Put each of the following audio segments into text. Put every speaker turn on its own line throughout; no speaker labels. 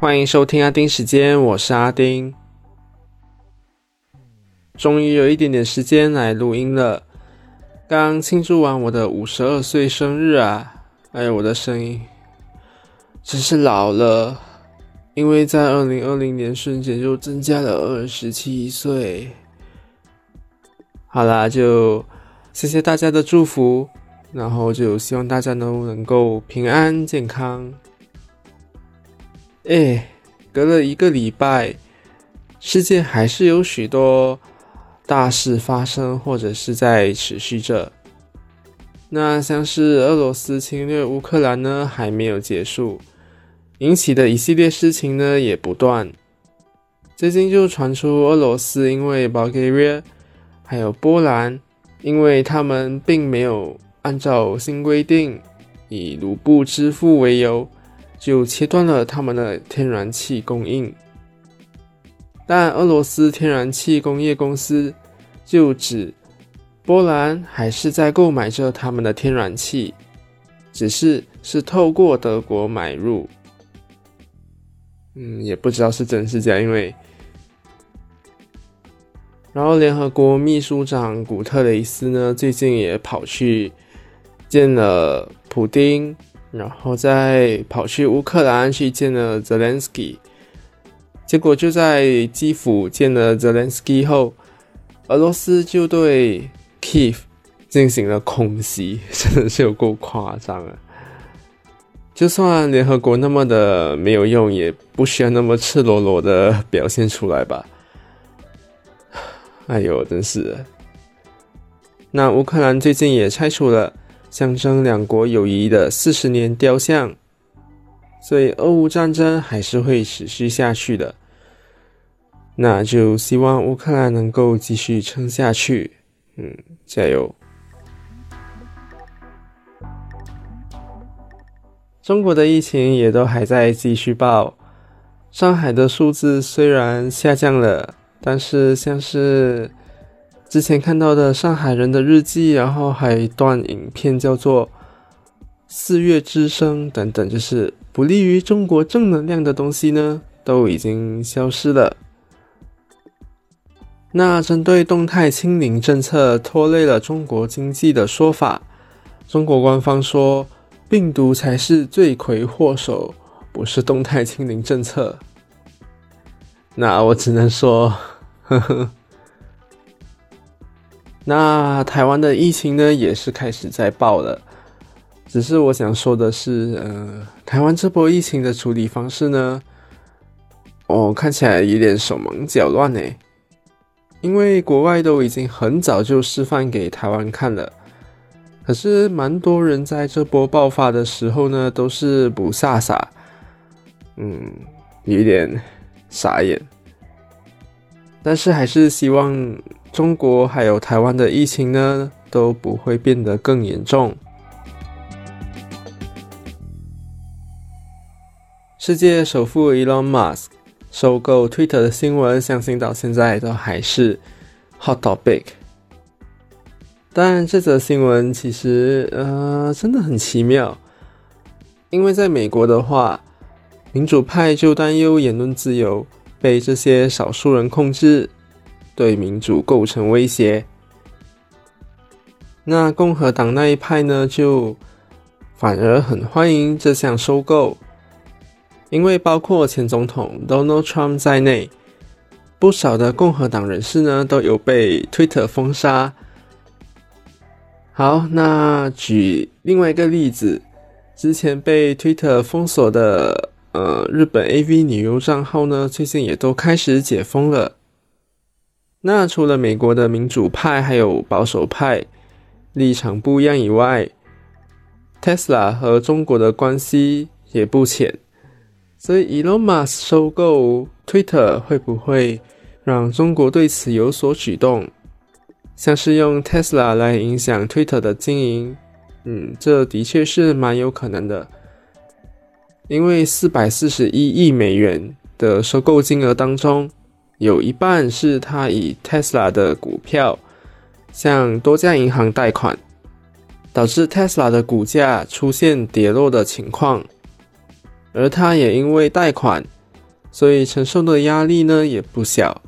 欢迎收听阿丁时间，我是阿丁。终于有一点点时间来录音了。刚庆祝完我的五十二岁生日啊！哎呦，我的声音真是老了，因为在二零二零年瞬间就增加了二十七岁。好啦，就谢谢大家的祝福，然后就希望大家都能够平安健康。哎，隔了一个礼拜，世界还是有许多。大事发生，或者是在持续着。那像是俄罗斯侵略乌克兰呢，还没有结束，引起的一系列事情呢也不断。最近就传出俄罗斯因为 Bulgaria 还有波兰，因为他们并没有按照新规定以卢布支付为由，就切断了他们的天然气供应。但俄罗斯天然气工业公司就指，波兰还是在购买着他们的天然气，只是是透过德国买入。嗯，也不知道是真是假，因为，然后联合国秘书长古特雷斯呢，最近也跑去见了普丁，然后再跑去乌克兰去见了泽连斯基。结果就在基辅见了泽连斯基后，俄罗斯就对 Kiev 进行了空袭，真的是有够夸张啊！就算联合国那么的没有用，也不需要那么赤裸裸的表现出来吧？哎呦，真是！那乌克兰最近也拆除了象征两国友谊的四十年雕像。所以，俄乌战争还是会持续下去的。那就希望乌克兰能够继续撑下去。嗯，加油！中国的疫情也都还在继续爆，上海的数字虽然下降了，但是像是之前看到的上海人的日记，然后还有一段影片叫做。四月之声等等，就是不利于中国正能量的东西呢，都已经消失了。那针对动态清零政策拖累了中国经济的说法，中国官方说病毒才是罪魁祸首，不是动态清零政策。那我只能说，呵呵。那台湾的疫情呢，也是开始在爆了。只是我想说的是，呃，台湾这波疫情的处理方式呢，哦，看起来有点手忙脚乱呢。因为国外都已经很早就示范给台湾看了，可是蛮多人在这波爆发的时候呢，都是不飒飒，嗯，有点傻眼。但是还是希望中国还有台湾的疫情呢，都不会变得更严重。世界首富 Elon Musk 收购 Twitter 的新闻，相信到现在都还是 hot topic。但这则新闻其实，呃，真的很奇妙，因为在美国的话，民主派就担忧言论自由被这些少数人控制，对民主构成威胁。那共和党那一派呢，就反而很欢迎这项收购。因为包括前总统 Donald Trump 在内，不少的共和党人士呢都有被 Twitter 封杀。好，那举另外一个例子，之前被 Twitter 封锁的呃日本 AV 女优账号呢，最近也都开始解封了。那除了美国的民主派还有保守派立场不一样以外，Tesla 和中国的关系也不浅。所以，Elon Musk 收购 Twitter 会不会让中国对此有所举动？像是用 Tesla 来影响 Twitter 的经营，嗯，这的确是蛮有可能的。因为四百四十一亿美元的收购金额当中，有一半是他以 Tesla 的股票向多家银行贷款，导致 Tesla 的股价出现跌落的情况。而他也因为贷款所以承受的压力呢也不小。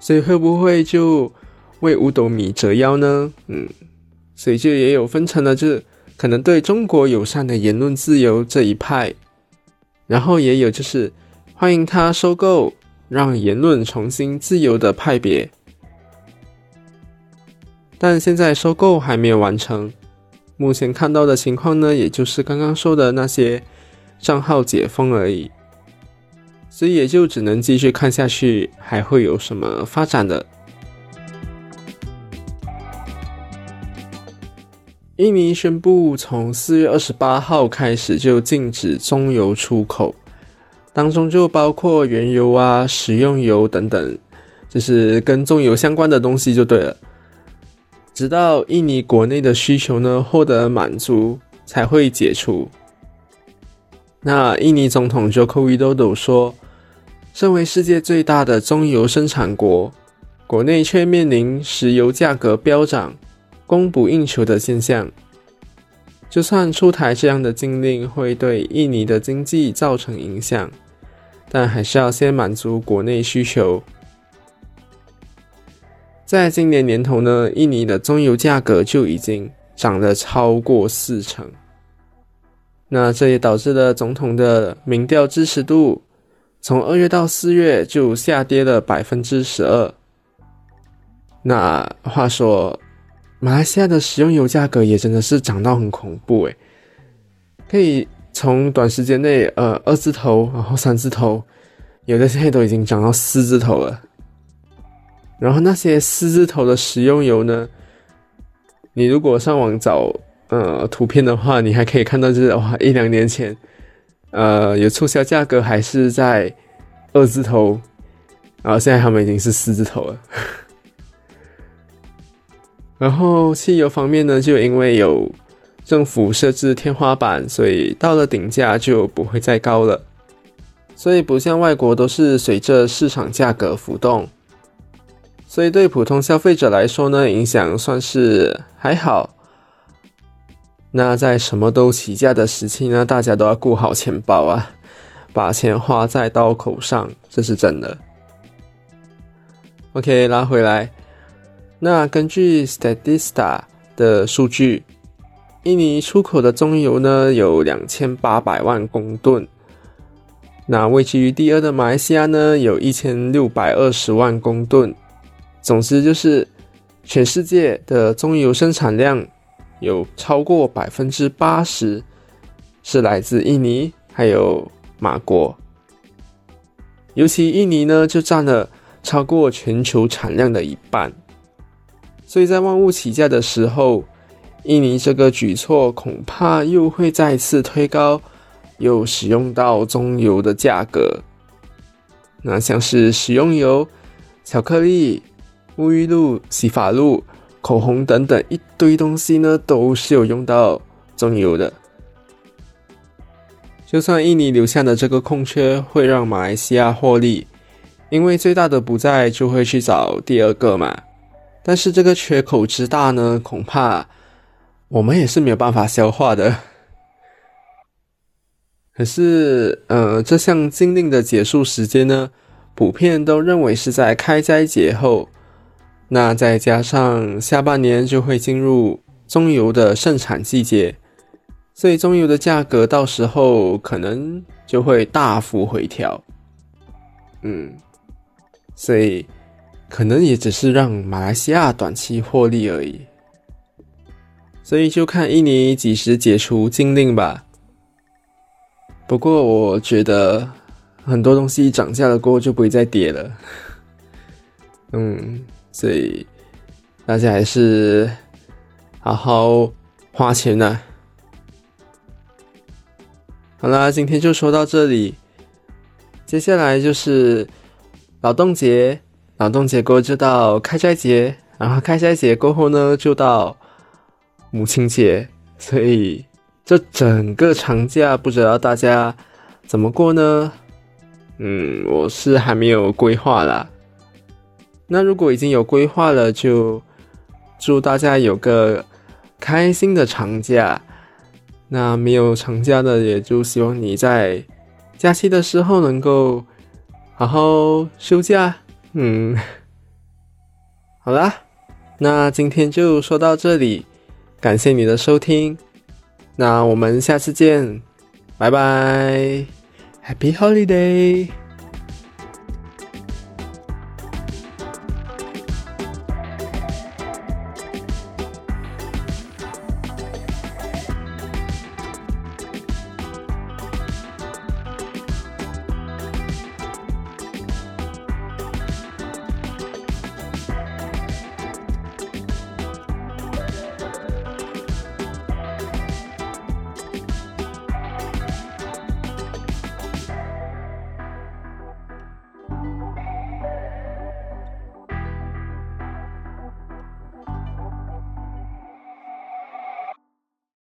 所以会不会就为五斗米折腰呢？嗯，所以就也有分成了，就是可能对中国友善的言论自由这一派，然后也有就是欢迎他收购，让言论重新自由的派别。但现在收购还没有完成，目前看到的情况呢，也就是刚刚说的那些账号解封而已，所以也就只能继续看下去，还会有什么发展的。印尼宣布从四月二十八号开始就禁止中油出口，当中就包括原油啊、食用油等等，就是跟中油相关的东西就对了。直到印尼国内的需求呢获得满足，才会解除。那印尼总统 Joko Widodo 说：“身为世界最大的中油生产国，国内却面临石油价格飙涨、供不应求的现象。就算出台这样的禁令会对印尼的经济造成影响，但还是要先满足国内需求。”在今年年头呢，印尼的中油价格就已经涨了超过四成。那这也导致了总统的民调支持度从二月到四月就下跌了百分之十二。那话说，马来西亚的食用油价格也真的是涨到很恐怖诶，可以从短时间内呃二字头，然后三字头，有的现在都已经涨到四字头了。然后那些四字头的食用油呢？你如果上网找呃图片的话，你还可以看到就是哇，一两年前呃有促销价格还是在二字头，然后现在他们已经是四字头了。然后汽油方面呢，就因为有政府设置天花板，所以到了顶价就不会再高了。所以不像外国都是随着市场价格浮动。所以对普通消费者来说呢，影响算是还好。那在什么都起价的时期呢，大家都要顾好钱包啊，把钱花在刀口上，这是真的。OK，拉回来。那根据 Statista 的数据，印尼出口的棕油呢有两千八百万公吨，那位居于第二的马来西亚呢有一千六百二十万公吨。总之就是，全世界的棕油生产量有超过百分之八十是来自印尼，还有马国。尤其印尼呢，就占了超过全球产量的一半。所以在万物起价的时候，印尼这个举措恐怕又会再次推高又使用到棕油的价格。那像是食用油、巧克力。沐浴露、洗发露、口红等等一堆东西呢，都是有用到棕油的。就算印尼留下的这个空缺会让马来西亚获利，因为最大的不在，就会去找第二个嘛。但是这个缺口之大呢，恐怕我们也是没有办法消化的。可是，呃，这项禁令的结束时间呢，普遍都认为是在开斋节后。那再加上下半年就会进入棕油的盛产季节，所以棕油的价格到时候可能就会大幅回调。嗯，所以可能也只是让马来西亚短期获利而已。所以就看印尼几时解除禁令吧。不过我觉得很多东西涨价了过后就不会再跌了。嗯。所以大家还是好好花钱呐。好啦，今天就说到这里。接下来就是劳动节，劳动节过后就到开斋节，然后开斋节过后呢，就到母亲节。所以这整个长假，不知道大家怎么过呢？嗯，我是还没有规划啦。那如果已经有规划了，就祝大家有个开心的长假。那没有长假的，也就希望你在假期的时候能够好好休假，嗯，好啦，那今天就说到这里，感谢你的收听，那我们下次见，拜拜，Happy Holiday。